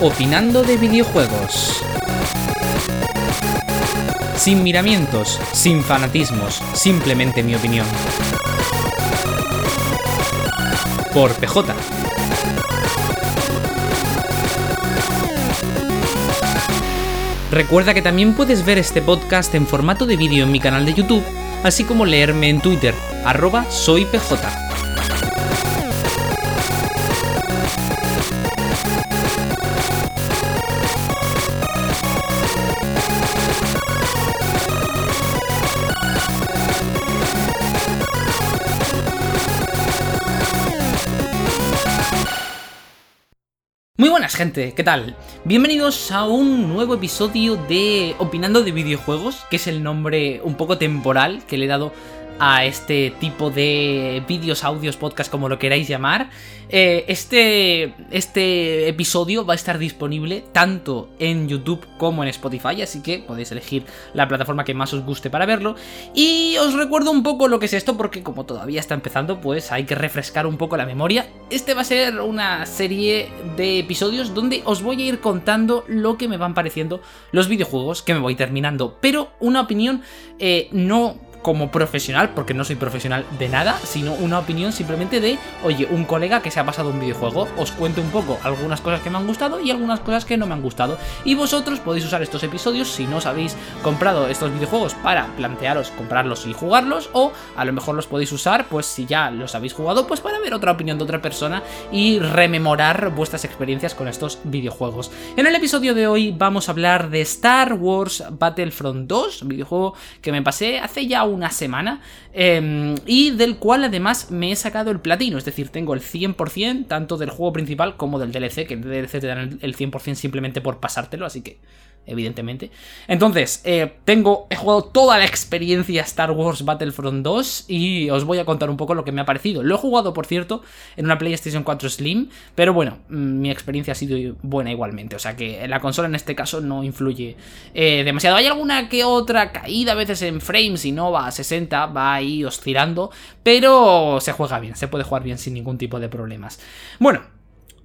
Opinando de videojuegos. Sin miramientos, sin fanatismos, simplemente mi opinión. Por PJ. Recuerda que también puedes ver este podcast en formato de vídeo en mi canal de YouTube, así como leerme en Twitter, arroba soypj. Gente, ¿qué tal? Bienvenidos a un nuevo episodio de Opinando de videojuegos, que es el nombre un poco temporal que le he dado a este tipo de vídeos, audios, podcast, como lo queráis llamar. Eh, este, este episodio va a estar disponible tanto en YouTube como en Spotify, así que podéis elegir la plataforma que más os guste para verlo. Y os recuerdo un poco lo que es esto, porque como todavía está empezando, pues hay que refrescar un poco la memoria. Este va a ser una serie de episodios donde os voy a ir contando lo que me van pareciendo los videojuegos que me voy terminando, pero una opinión eh, no como profesional, porque no soy profesional de nada, sino una opinión simplemente de, oye, un colega que se ha pasado un videojuego, os cuento un poco algunas cosas que me han gustado y algunas cosas que no me han gustado. Y vosotros podéis usar estos episodios si no os habéis comprado estos videojuegos para plantearos comprarlos y jugarlos, o a lo mejor los podéis usar, pues si ya los habéis jugado, pues para ver otra opinión de otra persona y rememorar vuestras experiencias con estos videojuegos. En el episodio de hoy vamos a hablar de Star Wars Battlefront 2, videojuego que me pasé hace ya un una semana em, y del cual además me he sacado el platino, es decir, tengo el 100% tanto del juego principal como del DLC, que el DLC te dan el 100% simplemente por pasártelo, así que evidentemente. Entonces, eh, tengo, he jugado toda la experiencia Star Wars Battlefront 2 y os voy a contar un poco lo que me ha parecido. Lo he jugado, por cierto, en una PlayStation 4 Slim, pero bueno, mm, mi experiencia ha sido buena igualmente. O sea que la consola en este caso no influye eh, demasiado. Hay alguna que otra caída a veces en frames y no va a 60, va ahí oscilando, pero se juega bien, se puede jugar bien sin ningún tipo de problemas. Bueno,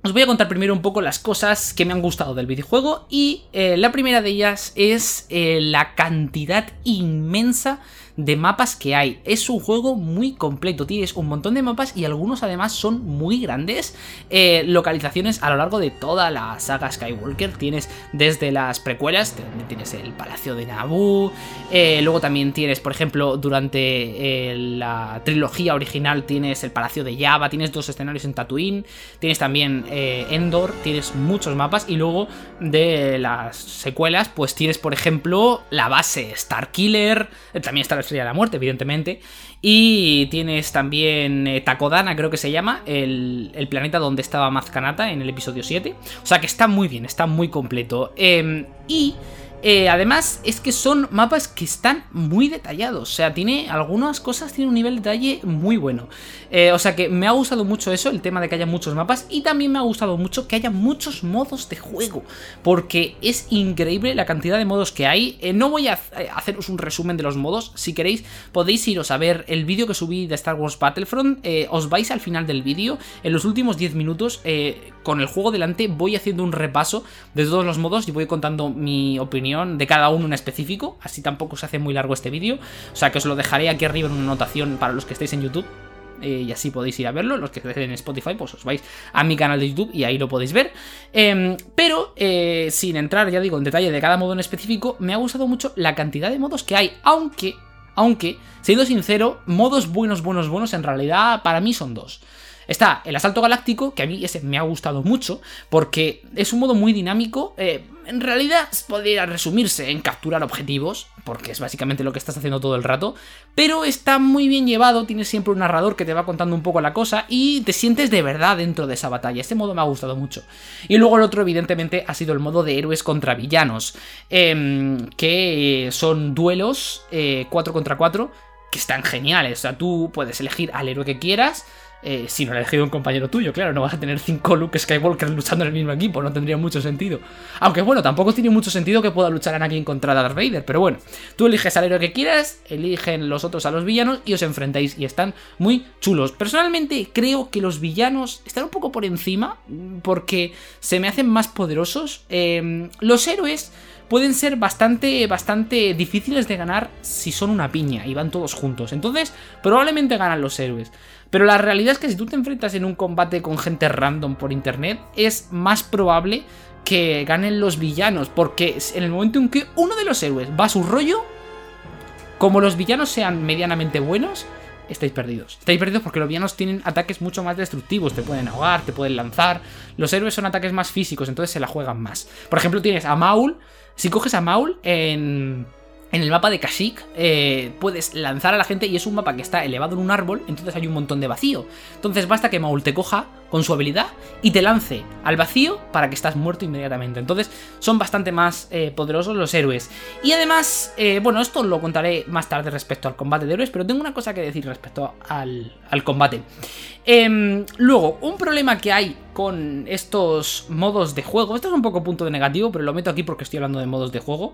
os voy a contar primero un poco las cosas que me han gustado del videojuego y eh, la primera de ellas es eh, la cantidad inmensa de mapas que hay. Es un juego muy completo, tienes un montón de mapas y algunos además son muy grandes. Eh, localizaciones a lo largo de toda la saga Skywalker. Tienes desde las precuelas, tienes el Palacio de Naboo, eh, luego también tienes, por ejemplo, durante eh, la trilogía original tienes el Palacio de Java, tienes dos escenarios en Tatooine, tienes también Endor, tienes muchos mapas y luego de las secuelas pues tienes, por ejemplo, la base Starkiller, también está Estrella de la Muerte, evidentemente. Y tienes también eh, Takodana, creo que se llama, el, planeta donde estaba Mazkanata en el episodio 7. O sea que está muy bien, está muy completo. Em, y eh, además, es que son mapas que están muy detallados. O sea, tiene algunas cosas, tiene un nivel de detalle muy bueno. Eh, o sea que me ha gustado mucho eso, el tema de que haya muchos mapas. Y también me ha gustado mucho que haya muchos modos de juego. Porque es increíble la cantidad de modos que hay. Eh, no voy a haceros un resumen de los modos. Si queréis, podéis iros a ver el vídeo que subí de Star Wars Battlefront. os vais al final del vídeo. En los últimos 10 minutos, con el juego delante, voy haciendo un repaso de todos los modos y voy contando mi opinión de cada uno en específico, así tampoco se hace muy largo este vídeo, o sea que os lo dejaré aquí arriba en una anotación para los que estéis en YouTube. Eh, y así podéis ir a verlo. Los que estéis en Spotify, pues os vais a mi canal de YouTube y ahí lo podéis ver. Em, pero eh, sin entrar, ya digo, en detalle de cada modo en específico, me ha gustado mucho la cantidad de modos que hay. Aunque, aunque, siendo sincero, modos buenos, buenos, buenos, en realidad para mí son dos. Está el asalto galáctico, que a mí ese me ha gustado mucho, porque es un modo muy dinámico. Eh, en realidad podría resumirse en capturar objetivos, porque es básicamente lo que estás haciendo todo el rato, pero está muy bien llevado, tienes siempre un narrador que te va contando un poco la cosa y te sientes de verdad dentro de esa batalla. Este modo me ha gustado mucho. Y luego el otro, evidentemente, ha sido el modo de héroes contra villanos, em, que son duelos 4 eh, contra 4 que están geniales. O sea, tú puedes elegir al héroe que quieras eh, si no ha elegido un compañero tuyo, claro, no vas a tener cinco Luke Skywalker luchando en el mismo equipo, no tendría mucho sentido. Aunque bueno, tampoco tiene mucho sentido que pueda luchar Anakin contra Darth Vader, pero bueno, tú eliges al héroe que quieras, eligen los otros a los villanos y os enfrentáis y están muy chulos. Personalmente creo que los villanos están un poco por encima porque se me hacen más poderosos. Em, los héroes pueden ser bastante, bastante difíciles de ganar si son una piña y van todos juntos. Entonces, probablemente ganan los héroes. Pero la realidad es que si tú te enfrentas en un combate con gente random por internet, es más probable que ganen los villanos. Porque en el momento en que uno de los héroes va a su rollo, como los villanos sean medianamente buenos, estáis perdidos. Estáis perdidos porque los villanos tienen ataques mucho más destructivos. Te pueden ahogar, te pueden lanzar. Los héroes son ataques más físicos, entonces se la juegan más. Por ejemplo, tienes a Maul. Si coges a Maul en en el mapa de Kashyyyk eh, puedes lanzar a la gente y es un mapa que está elevado en un árbol, entonces hay un montón de vacío. Entonces basta que Maul te coja con su habilidad y te lance al vacío para que estás muerto inmediatamente. Entonces son bastante más eh, poderosos los héroes. Y además, eh, bueno, esto lo contaré más tarde respecto al combate de héroes, pero tengo una cosa que decir respecto al, combate. Em, luego, un problema que hay con estos modos de juego, esto es un poco punto de negativo, pero lo meto aquí porque estoy hablando de modos de juego,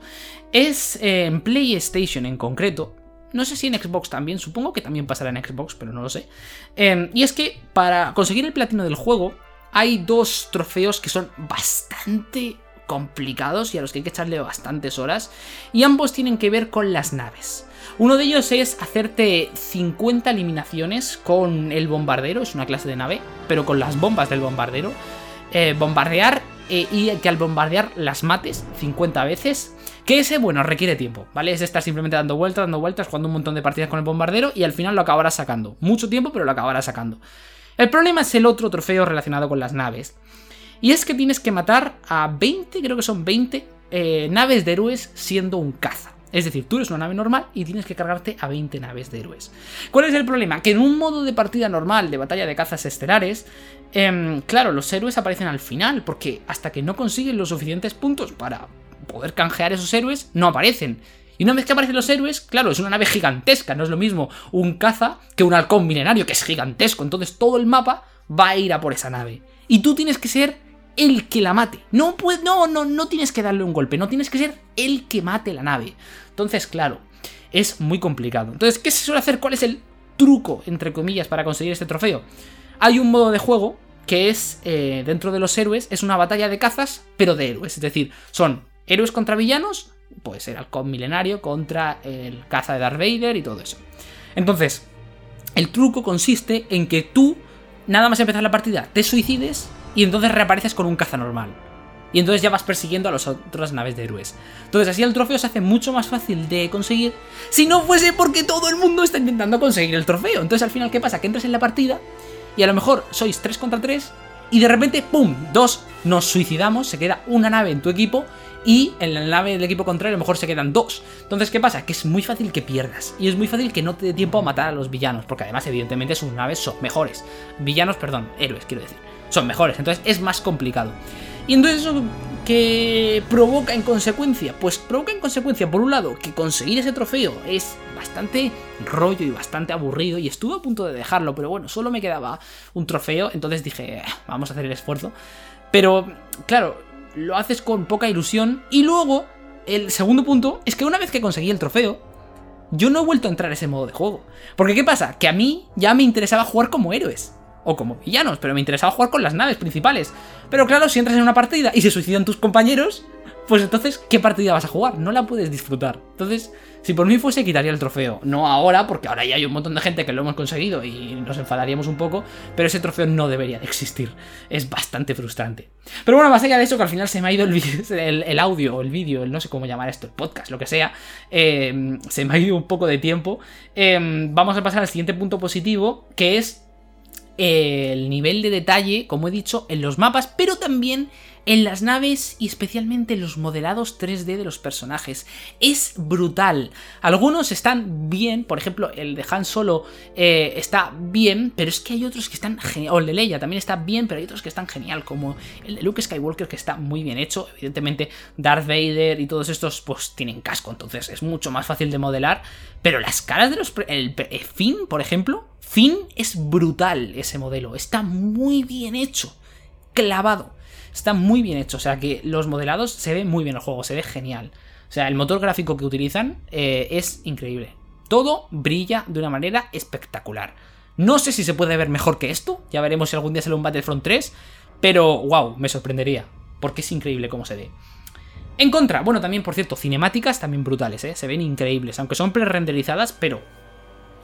es en PlayStation en concreto. No sé si en Xbox también, supongo que también pasará en Xbox, pero no lo sé. Em, y es que para conseguir el platino del juego hay dos trofeos que son bastante complicados y a los que hay que echarle bastantes horas, y ambos tienen que ver con las naves. Uno de ellos es hacerte 50 eliminaciones con el bombardero, es una clase de nave, pero con las bombas del bombardero. Eh, bombardear eh, y que al bombardear las mates 50 veces. Que ese, bueno, requiere tiempo, ¿vale? Es estar simplemente dando vueltas, dando vueltas, jugando un montón de partidas con el bombardero y al final lo acabarás sacando. Mucho tiempo, pero lo acabarás sacando. El problema es el otro trofeo relacionado con las naves. Y es que tienes que matar a 20, creo que son 20 eh, naves de héroes siendo un caza. Es decir, tú eres una nave normal y tienes que cargarte a 20 naves de héroes. ¿Cuál es el problema? Que en un modo de partida normal de batalla de cazas estelares, em, claro, los héroes aparecen al final, porque hasta que no consiguen los suficientes puntos para poder canjear esos héroes, no aparecen. Y una vez que aparecen los héroes, claro, es una nave gigantesca, no es lo mismo un caza que un halcón milenario, que es gigantesco. Entonces todo el mapa va a ir a por esa nave. Y tú tienes que ser el que la mate. No, no, no, no tienes que darle un golpe, no tienes que ser el que mate la nave. Entonces, claro, es muy complicado. Entonces, ¿qué se suele hacer? ¿Cuál es el truco, entre comillas, para conseguir este trofeo? Hay un modo de juego que es, eh, dentro de los héroes, es una batalla de cazas, pero de héroes. Es decir, son héroes contra villanos, puede ser halcón milenario contra el caza de Darth Vader y todo eso. Entonces, el truco consiste en que tú, nada más empezar la partida, te suicides y entonces reapareces con un caza normal. Y entonces ya vas persiguiendo a las otras naves de héroes. Entonces así el trofeo se hace mucho más fácil de conseguir si no fuese porque todo el mundo está intentando conseguir el trofeo. Entonces al final, ¿qué pasa? Que entras en la partida y a lo mejor sois 3 contra 3 y de repente, ¡pum! Dos nos suicidamos, se queda una nave en tu equipo y en la nave del equipo contrario a lo mejor se quedan dos. Entonces, ¿qué pasa? Que es muy fácil que pierdas y es muy fácil que no te dé tiempo a matar a los villanos, porque además evidentemente sus naves son mejores. Villanos, perdón, héroes, quiero decir son mejores, entonces es más complicado. Y entonces eso que provoca en consecuencia, pues provoca en consecuencia, por un lado, que conseguir ese trofeo es bastante rollo y bastante aburrido y estuve a punto de dejarlo, pero bueno, solo me quedaba un trofeo, entonces dije, ah, vamos a hacer el esfuerzo. Pero, claro, lo haces con poca ilusión y luego, el segundo punto es que una vez que conseguí el trofeo, yo no he vuelto a entrar a ese modo de juego. Porque ¿qué pasa? Que a mí ya me interesaba jugar como héroes o como villanos, pero me interesaba jugar con las naves principales. Pero claro, si entras en una partida y se suicidan tus compañeros, pues entonces, ¿qué partida vas a jugar? No la puedes disfrutar. Entonces, si por mí fuese, quitaría el trofeo. No ahora, porque ahora ya hay un montón de gente que lo hemos conseguido y nos enfadaríamos un poco, pero ese trofeo no debería de existir. Es bastante frustrante. Pero bueno, más allá de eso, que al final se me ha ido el, audio, el vídeo, el no sé cómo llamar esto, el podcast, lo que sea, eh, se me ha ido un poco de tiempo. Eh, vamos a pasar al siguiente punto positivo, que es el nivel de detalle, como he dicho, en los mapas, pero también en las naves y especialmente los modelados 3D de los personajes. Es brutal. Algunos están bien, por ejemplo, el de Han Solo eh, está bien, pero es que hay otros que están genial. O el de Leia también está bien, pero hay otros que están genial, como el de Luke Skywalker que está muy bien hecho. Evidentemente, Darth Vader y todos estos pues tienen casco, entonces es mucho más fácil de modelar. Pero las caras de los... El, el Finn, por ejemplo, Finn es brutal ese modelo, está muy bien hecho, clavado. Está muy bien hecho, o sea que los modelados se ve muy bien el juego, se ve genial. O sea, el motor gráfico que utilizan eh, es increíble. Todo brilla de una manera espectacular. No sé si se puede ver mejor que esto, ya veremos si algún día sale un Battlefront 3, pero wow, me sorprendería, porque es increíble cómo se ve. En contra, bueno, también por cierto, cinemáticas también brutales, ¿eh? se ven increíbles, aunque son pre-renderizadas, pero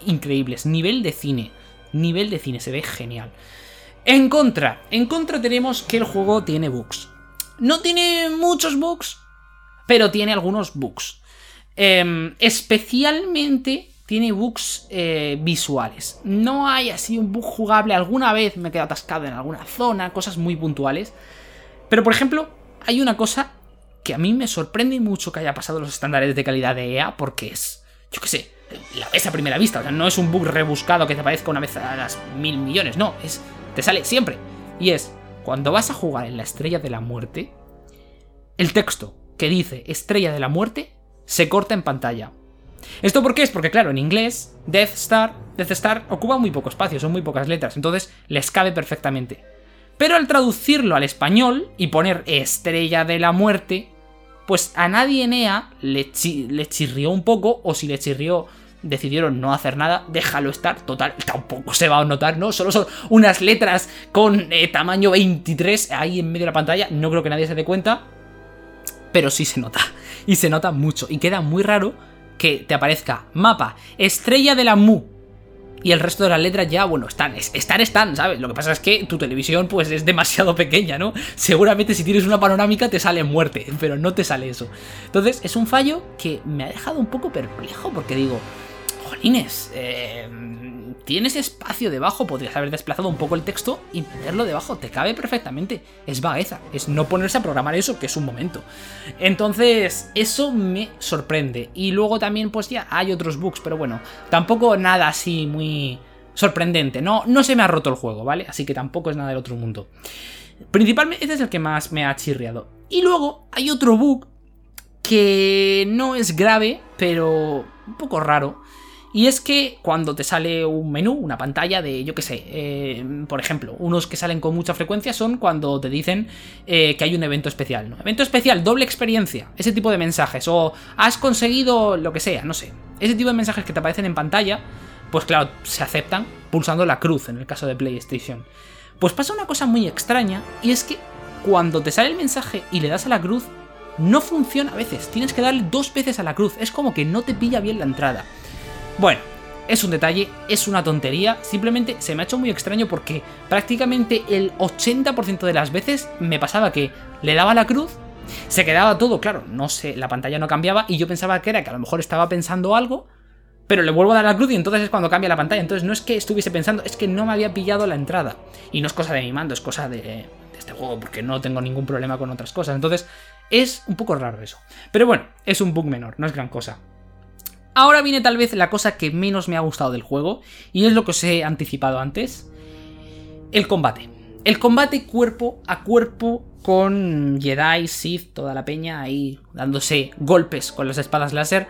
increíbles. Nivel de cine, nivel de cine, se ve genial. En contra, en contra tenemos que el juego tiene bugs. No tiene muchos bugs, pero tiene algunos bugs. Em, especialmente tiene bugs eh, visuales. No hay así un bug jugable. Alguna vez me he quedado atascado en alguna zona, cosas muy puntuales. Pero por ejemplo, hay una cosa que a mí me sorprende mucho que haya pasado los estándares de calidad de EA, porque es, yo qué sé, la ves a primera vista. O sea, no es un bug rebuscado que te aparezca una vez a las mil millones, no, es te sale siempre. Y es, cuando vas a jugar en la estrella de la muerte, el texto que dice estrella de la muerte se corta en pantalla. ¿Esto por qué es? Porque claro, en inglés, Death Star, Death Star ocupa muy poco espacio, son muy pocas letras, entonces les cabe perfectamente. Pero al traducirlo al español y poner estrella de la muerte, pues a nadie en EA le, le chirrió un poco, o si le chirrió decidieron no hacer nada, déjalo estar, total, tampoco se va a notar, ¿no? Solo son unas letras con eh, tamaño 23 ahí en medio de la pantalla, no creo que nadie se dé cuenta, pero sí se nota, y se nota mucho, y queda muy raro que te aparezca mapa, estrella de la Mu, y el resto de las letras ya, bueno, están, están, están, ¿sabes? Lo que pasa es que tu televisión pues es demasiado pequeña, ¿no? Seguramente si tienes una panorámica te sale muerte, pero no te sale eso. Entonces es un fallo que me ha dejado un poco perplejo porque digo, Inés, eh, tienes espacio debajo, podrías haber desplazado un poco el texto y ponerlo debajo, te cabe perfectamente. Es vagueza, es no ponerse a programar eso, que es un momento. Entonces, eso me sorprende. Y luego también, pues ya hay otros bugs, pero bueno, tampoco nada así muy sorprendente. No, no se me ha roto el juego, ¿vale? Así que tampoco es nada del otro mundo. Principalmente, este es el que más me ha chirriado. Y luego hay otro bug que no es grave, pero un poco raro y es que cuando te sale un menú, una pantalla de, yo qué sé, eh, por ejemplo, unos que salen con mucha frecuencia son cuando te dicen eh, que hay un evento especial, ¿no? Evento especial, doble experiencia, ese tipo de mensajes, o has conseguido lo que sea, no sé. Ese tipo de mensajes que te aparecen en pantalla, pues claro, se aceptan pulsando la cruz en el caso de PlayStation. Pues pasa una cosa muy extraña, y es que cuando te sale el mensaje y le das a la cruz, no funciona a veces, tienes que darle dos veces a la cruz, es como que no te pilla bien la entrada. Bueno, es un detalle, es una tontería, simplemente se me ha hecho muy extraño porque prácticamente el 80% de las veces me pasaba que le daba la cruz, se quedaba todo, claro, no sé, la pantalla no cambiaba y yo pensaba que era que a lo mejor estaba pensando algo, pero le vuelvo a dar la cruz y entonces es cuando cambia la pantalla. Entonces no es que estuviese pensando, es que no me había pillado la entrada. Y no es cosa de mi mando, es cosa de, de este juego, porque no tengo ningún problema con otras cosas. Entonces es un poco raro eso. Pero bueno, es un bug menor, no es gran cosa. Ahora viene tal vez la cosa que menos me ha gustado del juego, y es lo que os he anticipado antes, el combate. El combate cuerpo a cuerpo con Jedi, Sith, toda la peña ahí dándose golpes con las espadas láser.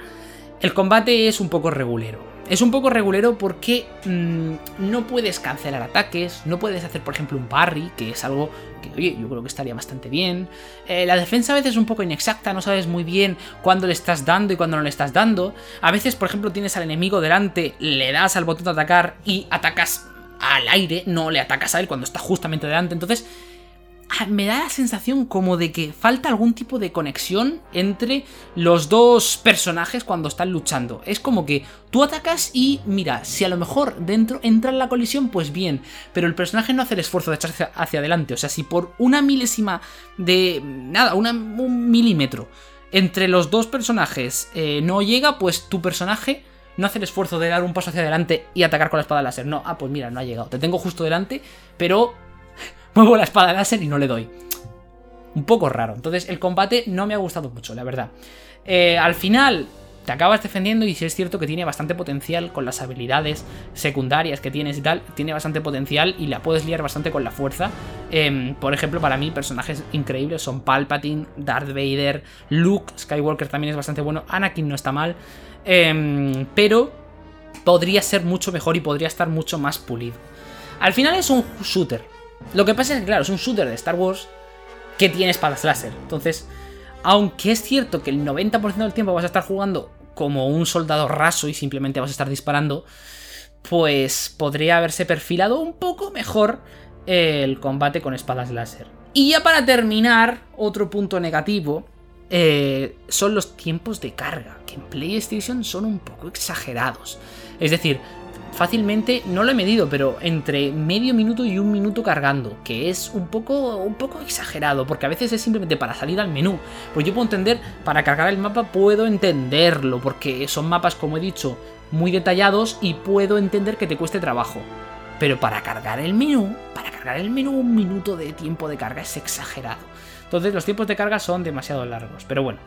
El combate es un poco regulero. Es un poco regulero porque mm, no puedes cancelar ataques, no puedes hacer, por ejemplo, un parry, que es algo que, oye, yo creo que estaría bastante bien. Eh, la defensa a veces es un poco inexacta, no sabes muy bien cuándo le estás dando y cuándo no le estás dando. A veces, por ejemplo, tienes al enemigo delante, le das al botón de atacar y atacas al aire, no le atacas a él cuando está justamente delante. Entonces, me da la sensación como de que falta algún tipo de conexión entre los dos personajes cuando están luchando. Es como que tú atacas y mira, si a lo mejor dentro entra en la colisión, pues bien, pero el personaje no hace el esfuerzo de echarse hacia adelante. O sea, si por una milésima de... nada, un milímetro entre los dos personajes eh, no llega, pues tu personaje no hace el esfuerzo de dar un paso hacia adelante y atacar con la espada láser. No, ah, pues mira, no ha llegado. Te tengo justo delante, pero muevo la espada láser y no le doy. un poco raro. Entonces el combate no me ha gustado mucho, la verdad. Eh, al final te acabas defendiendo y si es cierto que tiene bastante potencial con las habilidades secundarias que tienes y tal, tiene bastante potencial y la puedes liar bastante con la fuerza. Em, por ejemplo, para mí personajes increíbles son Palpatine, Darth Vader, Luke, Skywalker también es bastante bueno, Anakin no está mal, em, pero podría ser mucho mejor y podría estar mucho más pulido. Al final es un shooter. Lo que pasa es que, claro, es un shooter de Star Wars que tiene espadas láser. Entonces, aunque es cierto que el 90% del tiempo vas a estar jugando como un soldado raso y simplemente vas a estar disparando, pues podría haberse perfilado un poco mejor el combate con espadas láser. Y ya para terminar, otro punto negativo eh, son los tiempos de carga, que en PlayStation son un poco exagerados. Es decir, fácilmente, no lo he medido, pero entre medio minuto y un minuto cargando, que es un poco, un poco exagerado, porque a veces es simplemente para salir al menú. Pues yo puedo entender, para cargar el mapa puedo entenderlo, porque son mapas, como he dicho, muy detallados y puedo entender que te cueste trabajo. Pero para cargar el menú, para cargar el menú un minuto de tiempo de carga es exagerado. Entonces los tiempos de carga son demasiado largos, pero bueno,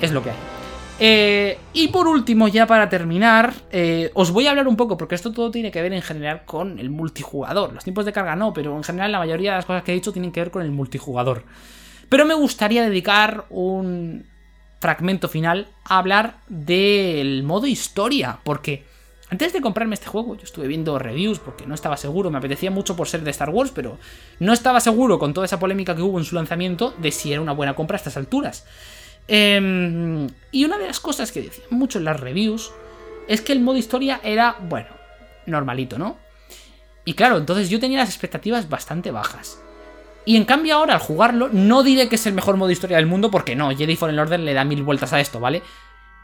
es lo que hay. Eh, y por último, ya para terminar, eh, os voy a hablar un poco, porque esto todo tiene que ver en general con el multijugador. Los tiempos de carga no, pero en general la mayoría de las cosas que he dicho tienen que ver con el multijugador. Pero me gustaría dedicar un fragmento final a hablar del modo historia, porque antes de comprarme este juego, yo estuve viendo reviews porque no estaba seguro, me apetecía mucho por ser de Star Wars, pero no estaba seguro con toda esa polémica que hubo en su lanzamiento de si era una buena compra a estas alturas. Em, y una de las cosas que decían mucho en las reviews es que el modo historia era, bueno, normalito, ¿no? Y claro, entonces yo tenía las expectativas bastante bajas. Y en cambio ahora al jugarlo, no diré que es el mejor modo historia del mundo porque no, Jedi Fallen Order le da mil vueltas a esto, ¿vale?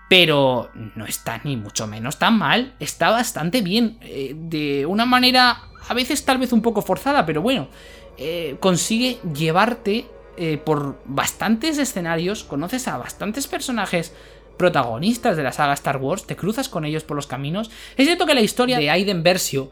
Pero no está ni mucho menos tan mal, está bastante bien, eh, de una manera a veces tal vez un poco forzada, pero bueno, eh, consigue llevarte eh, por bastantes escenarios, conoces a bastantes personajes protagonistas de la saga Star Wars, te cruzas con ellos por los caminos. Es cierto que la historia de Aiden Versio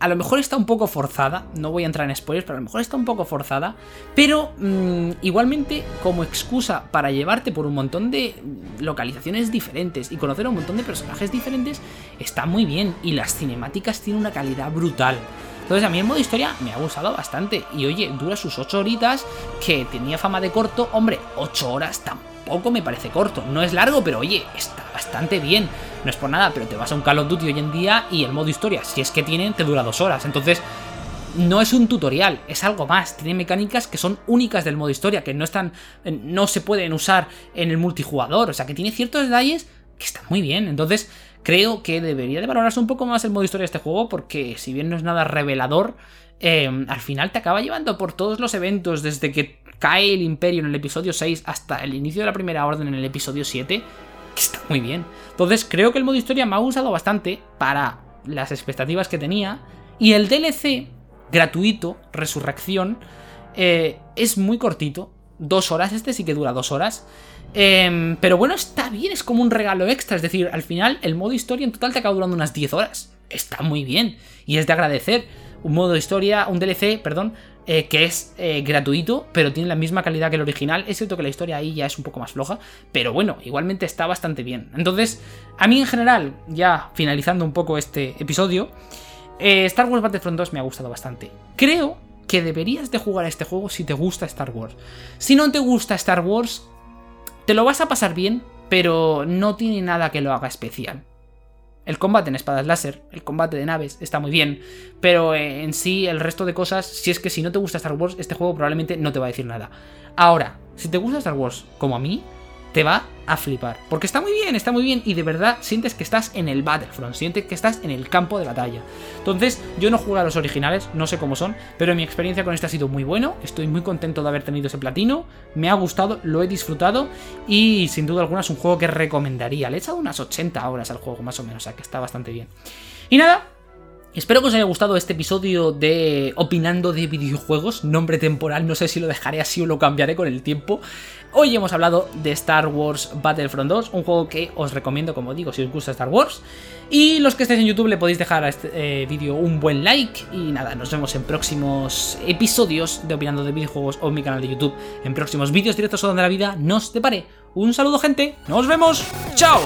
a lo mejor está un poco forzada, no voy a entrar en spoilers, pero a lo mejor está un poco forzada, pero mm, igualmente como excusa para llevarte por un montón de localizaciones diferentes y conocer a un montón de personajes diferentes, está muy bien y las cinemáticas tienen una calidad brutal. Entonces a mí el modo historia me ha gustado bastante. Y oye, dura sus 8 horitas, que tenía fama de corto. Hombre, 8 horas tampoco me parece corto. No es largo, pero oye, está bastante bien. No es por nada, pero te vas a un Call of Duty hoy en día y el modo historia, si es que tienen, te dura 2 horas. Entonces, no es un tutorial, es algo más. Tiene mecánicas que son únicas del modo historia, que no están. no se pueden usar en el multijugador. O sea que tiene ciertos detalles que están muy bien. Entonces, creo que debería de valorarse un poco más el modo historia de este juego porque si bien no es nada revelador, em, al final te acaba llevando por todos los eventos desde que cae el imperio en el episodio 6 hasta el inicio de la primera orden en el episodio 7, que está muy bien. Entonces creo que el modo historia me ha gustado bastante para las expectativas que tenía y el DLC gratuito, Resurrección, eh, es muy cortito, dos horas, este sí que dura dos horas. Em, pero bueno, está bien, es como un regalo extra. Es decir, al final el modo historia en total te acaba durando unas 10 horas. Está muy bien. Y es de agradecer. Un modo historia, un DLC, perdón, eh, que es eh, gratuito, pero tiene la misma calidad que el original. Es cierto que la historia ahí ya es un poco más floja, pero bueno, igualmente está bastante bien. Entonces, a mí en general, ya finalizando un poco este episodio, eh, Star Wars Battlefront 2 me ha gustado bastante. Creo que deberías de jugar a este juego si te gusta Star Wars. Si no te gusta Star Wars, te lo vas a pasar bien, pero no tiene nada que lo haga especial. El combate en espadas láser, el combate de naves, está muy bien, pero en sí el resto de cosas, si es que si no te gusta Star Wars, este juego probablemente no te va a decir nada. Ahora, si te gusta Star Wars como a mí, te va a flipar. Porque está muy bien, está muy bien y de verdad sientes que estás en el Battlefront, sientes que estás en el campo de batalla. Entonces, yo no jugué a los originales, no sé cómo son, pero mi experiencia con este ha sido muy bueno, estoy muy contento de haber tenido ese platino, me ha gustado, lo he disfrutado y sin duda alguna es un juego que recomendaría. Le he echado unas 80 horas al juego más o menos, o sea que está bastante bien. Y nada, Espero que os haya gustado este episodio de Opinando de videojuegos, nombre temporal, no sé si lo dejaré así o lo cambiaré con el tiempo. Hoy hemos hablado de Star Wars Battlefront 2, un juego que os recomiendo, como digo, si os gusta Star Wars. Y los que estéis en YouTube le podéis dejar a este eh, vídeo un buen like. Y nada, nos vemos en próximos episodios de Opinando de videojuegos o en mi canal de YouTube, en próximos vídeos directos o donde la vida nos depare. Un saludo gente, nos vemos, chao.